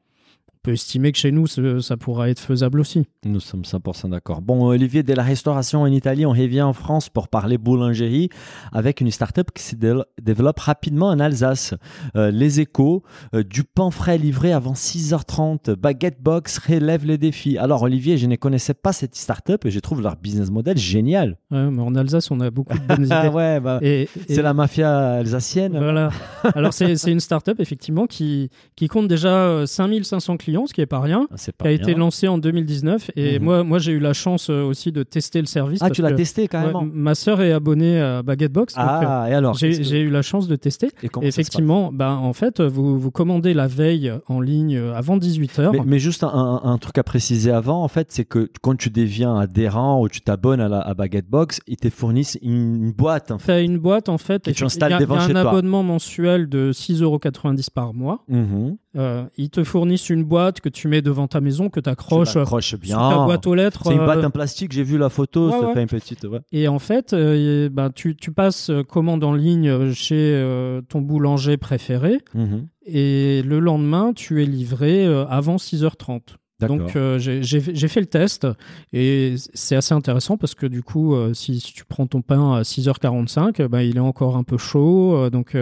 peut estimer que chez nous, ça pourra être faisable aussi. Nous sommes 100% d'accord. Bon, Olivier, de la restauration en Italie, on revient en France pour parler boulangerie avec une start-up qui se dé- développe rapidement en Alsace. Euh, les échos, euh, du pain frais livré avant 6h30, Baguette Box relève les défis. Alors, Olivier, je ne connaissais pas cette start-up et je trouve leur business model génial. Ouais, mais en Alsace, on a beaucoup de bonnes idées. ouais, bah, Et- et- c'est la mafia alsacienne. Voilà. Alors, c'est une start-up, effectivement, qui, qui compte déjà euh, 5500 clients, ce qui est pas rien. Ah, qui a été lancé en 2019 et Mhm. moi moi j'ai eu la chance euh, aussi de tester le service Ah, parce tu l'as testé carrément ouais, ma sœur est abonnée à Baguette Box donc, euh, Ah, et alors j'ai que- eu la chance de tester et Et effectivement ben en fait vous vous commandez la veille en ligne euh, avant 18h Mais, mais juste un, un- un truc à préciser avant, en fait, c'est que quand tu deviens adhérent ou tu t'abonnes à, la, à Baguette Box, ils te fournissent une, boîte. En tu fait. as une boîte en fait Que tu et installes devant chez un toi. abonnement mensuel de 6,90€ par mois Mhm. Euh, ils te fournissent une boîte que tu mets devant ta maison que tu accroches l'accroches sous bien. ta boîte aux lettres C'est une boîte euh, en plastique, j'ai vu la photo, Ouais, ouais. une petite. ouais. Et en fait, euh, ben, tu, tu passes euh, commande en ligne chez euh, ton boulanger préféré Mhm. et le lendemain, tu es livré avant 6h30. D'accord. Donc euh, j'ai fait le test et c'est assez intéressant parce que du coup, euh, si, si tu prends ton pain à 6h45, euh, ben, il est encore un peu chaud. donc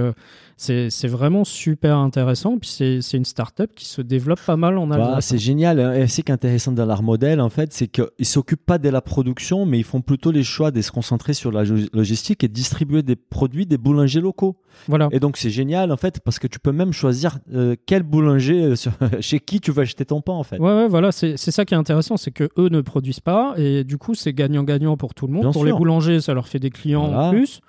c'est c'est vraiment super intéressant. Puis c'est c'est une start-up qui se développe pas mal en Voilà, Alsace. c'est génial. Et ce qui est intéressant dans leur modèle, en fait, c'est qu'ils ne s'occupent pas de la production, mais ils font plutôt les choix de se concentrer sur la logistique et distribuer des produits des boulangers locaux. voilà. Et donc, c'est génial, en fait, parce que tu peux même choisir euh, quel boulanger, euh, sur- chez qui tu veux acheter ton pain, en fait. Ouais, ouais, voilà, c'est c'est ça qui est intéressant, c'est que eux ne produisent pas et du coup c'est gagnant-gagnant pour tout le monde. Bien pour sûr. les boulangers, ça leur fait des clients Voilà. en plus.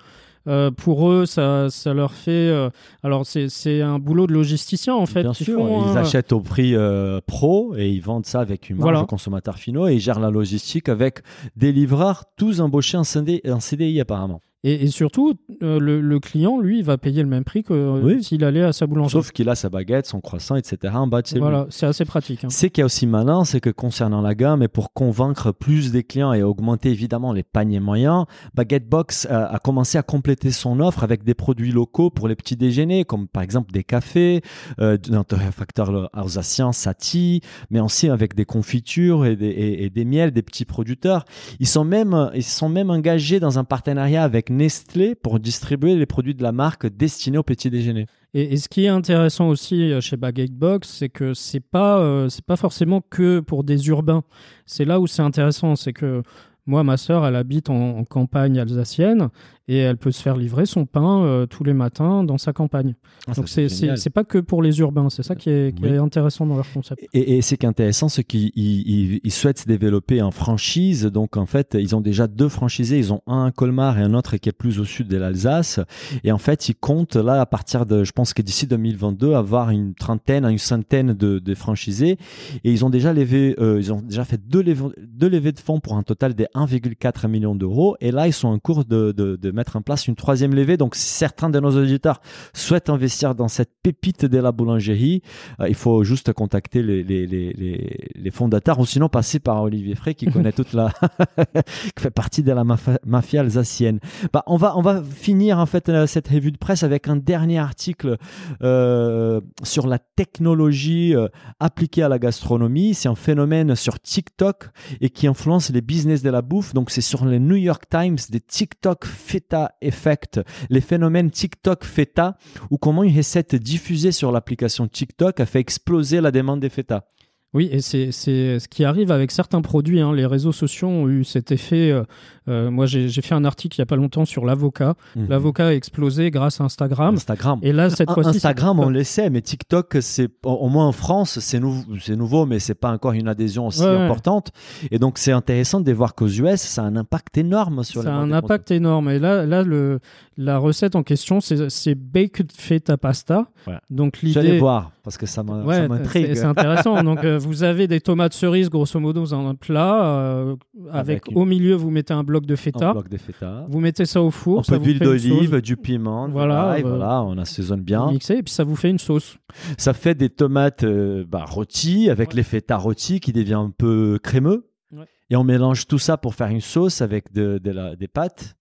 Euh, pour eux, ça, ça leur fait. euh, alors c'est c'est un boulot de logisticien en fait. Bien qu'ils sûr, font, ils hein. achètent au prix euh, pro et ils vendent ça avec une marge Voilà. aux consommateurs finaux et ils gèrent la logistique avec des livreurs tous embauchés en en CDI apparemment. Et, et surtout, euh, le, le client, lui, il va payer le même prix que euh, Oui. s'il allait à sa boulangerie. Sauf qu'il a sa baguette, son croissant, etc. en bas de chez. Voilà, c'est assez pratique. hein. Ce qui est aussi malin, c'est que concernant la gamme et pour convaincre plus des clients et augmenter évidemment les paniers moyens, Baguette Box euh, a commencé à compléter son offre avec des produits locaux pour les petits déjeuners, comme par exemple des cafés, euh, d'un torréfacteur alsacien Sati, mais aussi avec des confitures et des, et- et des miels des petits producteurs. Ils sont même, ils sont même engagés dans un partenariat avec Nestlé pour distribuer les produits de la marque destinés aux petits déjeuners. Et, ce qui est intéressant aussi euh, chez Baguette Box, c'est que c'est pas euh, pas forcément que pour des urbains. C'est là où c'est intéressant, c'est que moi, ma sœur, elle habite en campagne alsacienne et elle peut se faire livrer son pain euh, tous les matins dans sa campagne. Ah, Donc c'est c'est pas que pour les urbains, c'est ça qui est, qui Oui. est intéressant dans leur concept. Et, et c'est qu'intéressant, c'est qu'ils ils- ils- ils souhaitent se développer en franchise. Donc en fait, ils ont déjà deux franchisés. Ils ont un à Colmar et un autre qui est plus au sud de l'Alsace. Et en fait, ils comptent là à partir de, je pense que d'ici 2022, avoir une trentaine à une centaine de, de franchisés. Et ils ont déjà levé, euh, ils ont déjà fait deux levées, deux levées de fonds pour un total de 1,4 million d'euros. Et là, ils sont en cours de, de, de mettre en place une troisième levée. Donc si certains de nos auditeurs souhaitent investir dans cette pépite de la boulangerie, euh, il faut juste contacter les, les, les, les, fondateurs ou sinon passer par Olivier Frey qui connaît toute la qui fait partie de la mafia, alsacienne. Bah, on va on va finir en fait euh, cette revue de presse avec un dernier article euh, sur la technologie appliquée à la gastronomie. C'est un phénomène sur TikTok et qui influence les business de la bouffe. Donc c'est sur le New York Times des TikTok Feta Effect, les phénomènes TikTok Feta ou comment une recette diffusée sur l'application TikTok a fait exploser la demande des feta. Oui, et c'est ce qui arrive avec certains produits. hein. Les réseaux sociaux ont eu cet effet. euh, euh, moi, j'ai fait un article il y a pas longtemps sur l'avocat. Mhm. L'avocat a explosé grâce à Instagram. Instagram. Et là, cette Un- fois-ci, Instagram, on le sait, mais TikTok, c'est au moins en France, c'est nou- nouveau, mais c'est pas encore une adhésion aussi Ouais, ouais. importante. Et donc, c'est intéressant de voir qu'aux US, ça a un impact énorme sur ça a les ventes un impact énorme. Et là, là le, la recette en question, c'est baked feta pasta. Ouais. Donc Je vais aller l'idée. voir parce que ça m'a- ça Ouais, c'est m'intrigue. c'est intéressant. Donc, euh, vous avez des tomates cerises, grosso modo, dans un plat. euh, avec, Avec une- au milieu, vous mettez un bloc de Un feta. bloc de feta. Vous mettez ça au four. Un ça peu d'huile d'olive, du piment, Voilà, euh, voilà, on assaisonne bien. mixée, et puis ça vous fait une sauce. Ça fait des tomates euh, bah, rôties avec Ouais. les feta rôtis qui devient un peu crémeux. Ouais. Et on mélange tout ça pour faire une sauce avec de, de la- des pâtes.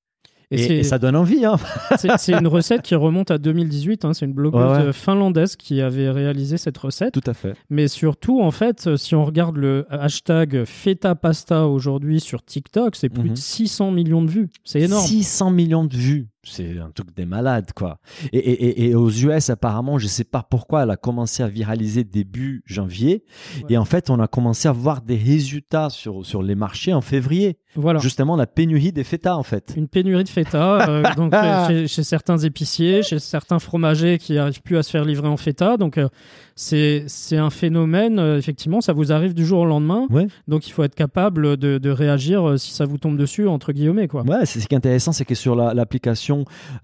Et, Et, c'est- et ça donne envie. Hein. c'est une recette qui remonte à 2018. hein. C'est une blogueuse Ouais, ouais. finlandaise qui avait réalisé cette recette. Tout à fait. Mais surtout, en fait, si on regarde le hashtag feta pasta aujourd'hui sur TikTok, c'est plus Mhm. de 600 millions de vues. C'est énorme. 600 millions de vues. C'est un truc des malades, quoi. Et, et- aux US, apparemment, je sais pas pourquoi, elle a commencé à viraliser début janvier. Ouais. Et en fait, on a commencé à voir des résultats sur, sur les marchés en février. Voilà. Justement, la pénurie des feta, en fait. Une pénurie de feta, euh, donc chez, chez- certains épiciers, chez certains fromagers qui n'arrivent plus à se faire livrer en feta. Donc euh, c'est un phénomène, euh, effectivement, ça vous arrive du jour au lendemain. Ouais. Donc il faut être capable de, de réagir euh, si ça vous tombe dessus, entre guillemets. Quoi. Ouais, c'est ce qui est intéressant, c'est que sur la- l'application euh,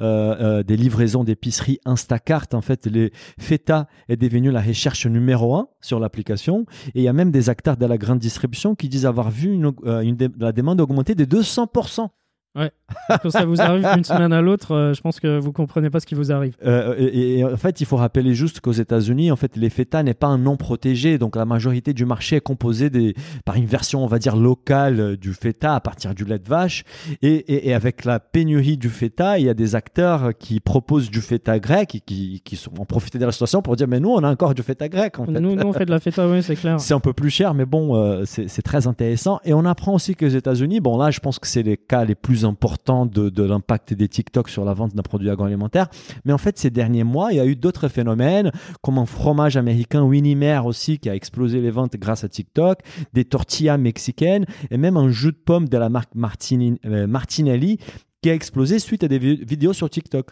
euh, des livraisons d'épicerie Instacart, en fait, les feta est devenu la recherche numéro un sur l'application. Et il y a même des acteurs de la grande distribution qui disent avoir vu euh, la demande augmenter de 200%. Quand ça vous arrive d'une semaine à l'autre, euh, je pense que vous comprenez pas ce qui vous arrive. Euh, et, et en fait, il faut rappeler juste qu'aux États-Unis, en fait, les feta n'est pas un nom protégé, donc la majorité du marché est composé des, par une version, on va dire locale euh, du feta à partir du lait de vache. Et, et- et avec la pénurie du feta, il y a des acteurs qui proposent du feta grec et qui, qui sont, ont profité de la situation pour dire mais nous, on a encore du feta grec. En fait. Nous, nous, on fait de la feta, oui, c'est clair. C'est un peu plus cher, mais bon, euh, c'est c'est très intéressant. Et on apprend aussi que les États-Unis, bon là, je pense que c'est les cas les plus importants de, l'impact des TikTok sur la vente d'un produit agroalimentaire. Mais en fait, ces derniers mois, il y a eu d'autres phénomènes, comme un fromage américain Winnie Mare aussi, qui a explosé les ventes grâce à TikTok, des tortillas mexicaines, et même un jus de pomme de la marque euh, Martinelli qui a explosé suite à des vi- vidéos sur TikTok.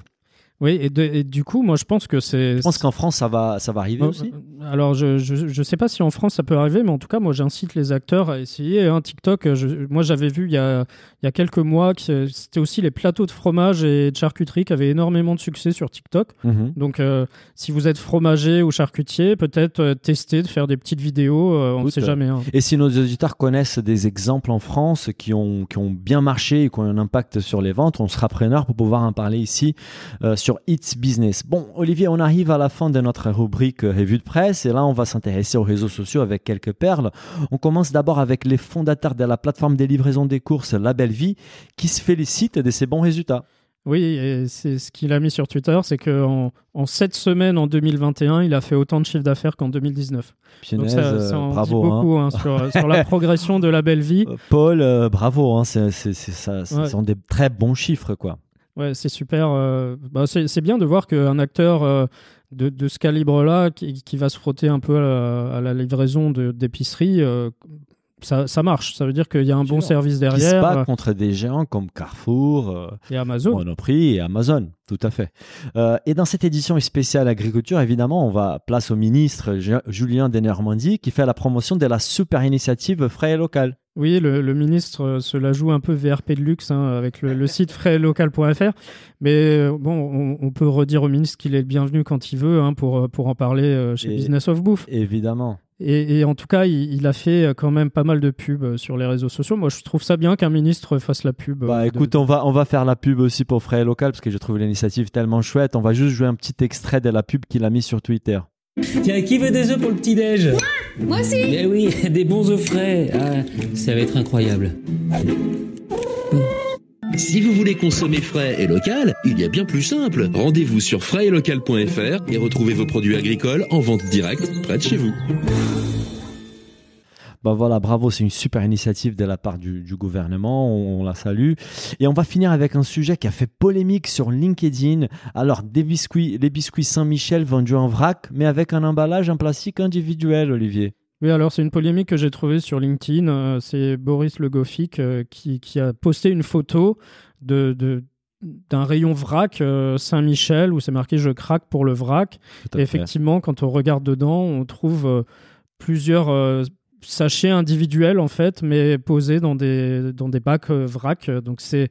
Oui, et, de- et du coup, moi, je pense que c'est. Je pense qu'en France, ça va, ça va arriver Euh, aussi. euh, Alors, je, je sais pas si en France ça peut arriver, mais en tout cas, moi, j'incite les acteurs à essayer. Un TikTok, je- moi, j'avais vu il y a, il y a quelques mois que c'était aussi les plateaux de fromage et de charcuterie qui avaient énormément de succès sur TikTok. Mhm. Donc, euh, si vous êtes fromager ou charcutier, peut-être euh, tester de faire des petites vidéos. euh, on ne sait jamais. hein. Et si nos auditeurs connaissent des exemples en France qui ont, qui ont bien marché et qui ont un impact sur les ventes, on sera preneur pour pouvoir en parler ici sur It's Business. Bon, Olivier, on arrive à la fin de notre rubrique euh, revue de presse et là, on va s'intéresser aux réseaux sociaux avec quelques perles. On commence d'abord avec les fondateurs de la plateforme des livraisons des courses La Belle Vie qui se félicitent de ses bons résultats. Oui, et c'est ce qu'il a mis sur Twitter, c'est qu'en en 7 semaines en 2021, il a fait autant de chiffre d'affaires qu'en 2019. Donc Punaise, ça, euh, ça en dit bravo. hein. beaucoup hein, sur, sur la progression de la belle vie. Euh, Paul, euh, bravo. Hein, c'est, c'est- c'est- ça, ce sont des très bons chiffres, quoi. Ouais, c'est super. euh, bah, c'est bien de voir qu'un acteur euh, de, de ce calibre-là, qui, qui va se frotter un peu à la, à la livraison d'épicerie, euh, ça, ça marche. Ça veut dire qu'il y a un bon Sûr. service Qui se derrière. bat contre des géants comme Carrefour, euh, et Amazon. Monoprix et Amazon, tout à fait. Euh, et dans cette édition spéciale agriculture, évidemment, on va place au ministre Ju- Julien Denormandie qui fait la promotion de la super initiative Frais et Local. Oui, le, le ministre euh, se la joue un peu VRP de luxe hein, avec le, le site frailocal.fr. Mais euh, bon, on, on peut redire au ministre qu'il est le bienvenu quand il veut hein, pour, euh, pour en parler chez Et- Business of Bouffe. Évidemment. Et, et en tout cas, il, il a fait quand même pas mal de pubs sur les réseaux sociaux. Moi, je trouve ça bien qu'un ministre fasse la pub. Bah de- écoute, on va, on va faire la pub aussi pour Frais et Local parce que je trouve l'initiative tellement chouette. On va juste jouer un petit extrait de la pub qu'il a mis sur Twitter. Tiens, qui veut des œufs pour le petit-déj? Moi aussi Eh oui, des bons œufs frais. Ah, ça va être incroyable. Si vous voulez consommer frais et local, il y a bien plus simple. Rendez-vous sur fraisetlocal.fr et retrouvez vos produits agricoles en vente directe près de chez vous. Bah voilà, bravo, c'est une super initiative de la part du, du gouvernement, on, on la salue. Et on va finir avec un sujet qui a fait polémique sur LinkedIn. Alors, des biscuits, les biscuits Saint-Michel vendus en vrac, mais avec un emballage en plastique individuel, Olivier. Oui, alors c'est une polémique que j'ai trouvée sur LinkedIn. Euh, c'est Boris Le Goffik euh, qui, qui a posté une photo de, de- d'un rayon vrac euh, Saint-Michel où c'est marqué je craque pour le vrac. Et effectivement, quand on regarde dedans, on trouve euh, plusieurs euh, sachets individuels en fait, mais posés dans des, dans des bacs euh, vrac. Donc c'est.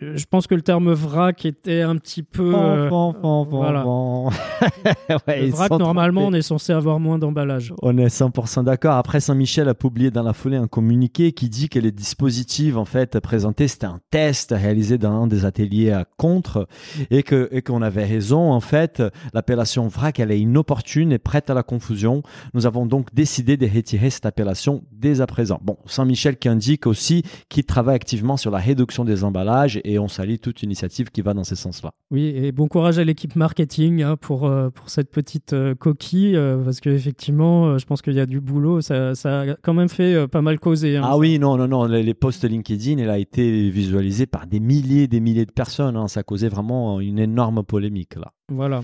Je pense que le terme vrac était un petit peu. euh, Bon, bon, bon, voilà. Ouais, le vrac, normalement, on est censé avoir moins d'emballage. On est 100% d'accord. Après, Saint-Michel a publié dans la foulée un communiqué qui dit que les dispositifs en fait présentés, c'était un test réalisé dans un des ateliers à Contre et que et qu'on avait raison. En fait, l'appellation vrac, elle est inopportune et prête à la confusion. Nous avons donc décidé de retirer cette appellation dès à présent. Bon, Saint-Michel qui indique aussi qu'il travaille activement sur la réduction des emballages et on salue toute initiative qui va dans ce sens-là. Oui, et bon courage à l'équipe marketing hein, pour, euh, pour cette petite euh, coquille, euh, parce qu'effectivement, je pense qu'il y a du boulot. Ça, ça a quand même fait pas mal causer. hein, Ah ça. oui, non, non, non. Les, les posts LinkedIn, elle a été visualisée par des milliers et des milliers de personnes. hein. Ça a causé vraiment une énorme polémique là. Voilà.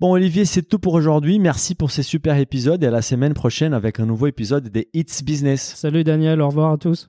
Bon, Olivier, c'est tout pour aujourd'hui. Merci pour ces super épisodes et à la semaine prochaine avec un nouveau épisode des It's Business. Salut Daniel, au revoir à tous.